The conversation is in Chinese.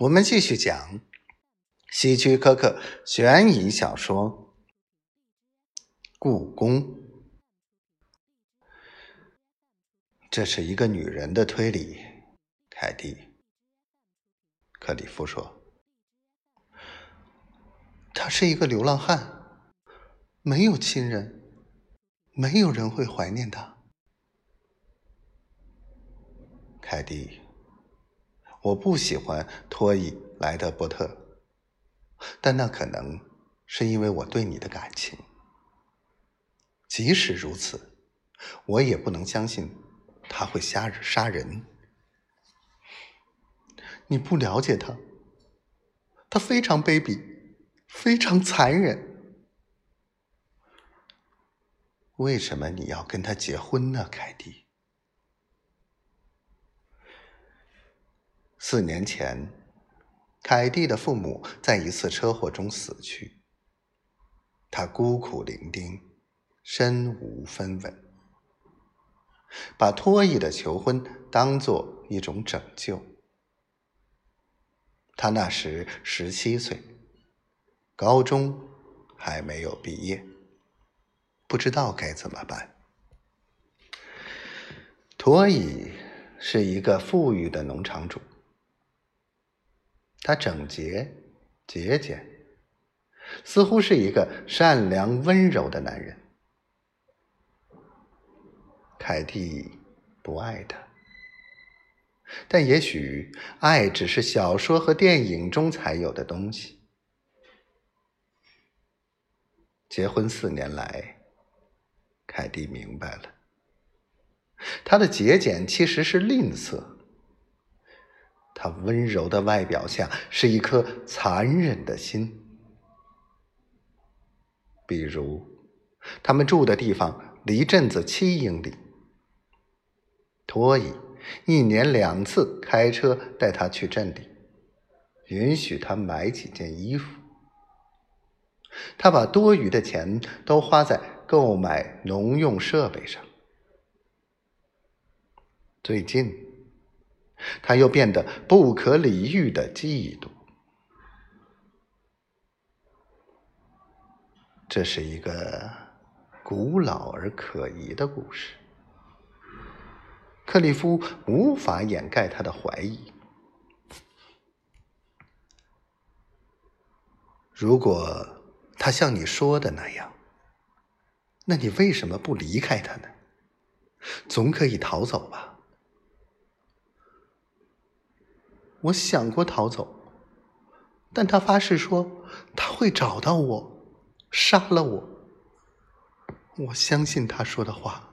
我们继续讲希区柯克悬疑小说《故宫》。这是一个女人的推理，凯蒂。克里夫说：“他是一个流浪汉，没有亲人，没有人会怀念他。”凯蒂。我不喜欢托伊莱德伯特，但那可能是因为我对你的感情。即使如此，我也不能相信他会杀杀人。你不了解他，他非常卑鄙，非常残忍。为什么你要跟他结婚呢，凯蒂？四年前，凯蒂的父母在一次车祸中死去。他孤苦伶仃，身无分文，把托伊的求婚当做一种拯救。他那时十七岁，高中还没有毕业，不知道该怎么办。托伊是一个富裕的农场主。他整洁、节俭，似乎是一个善良、温柔的男人。凯蒂不爱他，但也许爱只是小说和电影中才有的东西。结婚四年来，凯蒂明白了，他的节俭其实是吝啬。他温柔的外表下是一颗残忍的心。比如，他们住的地方离镇子七英里，托伊一年两次开车带他去镇里，允许他买几件衣服。他把多余的钱都花在购买农用设备上。最近。他又变得不可理喻的嫉妒。这是一个古老而可疑的故事。克里夫无法掩盖他的怀疑。如果他像你说的那样，那你为什么不离开他呢？总可以逃走吧？我想过逃走，但他发誓说他会找到我，杀了我。我相信他说的话。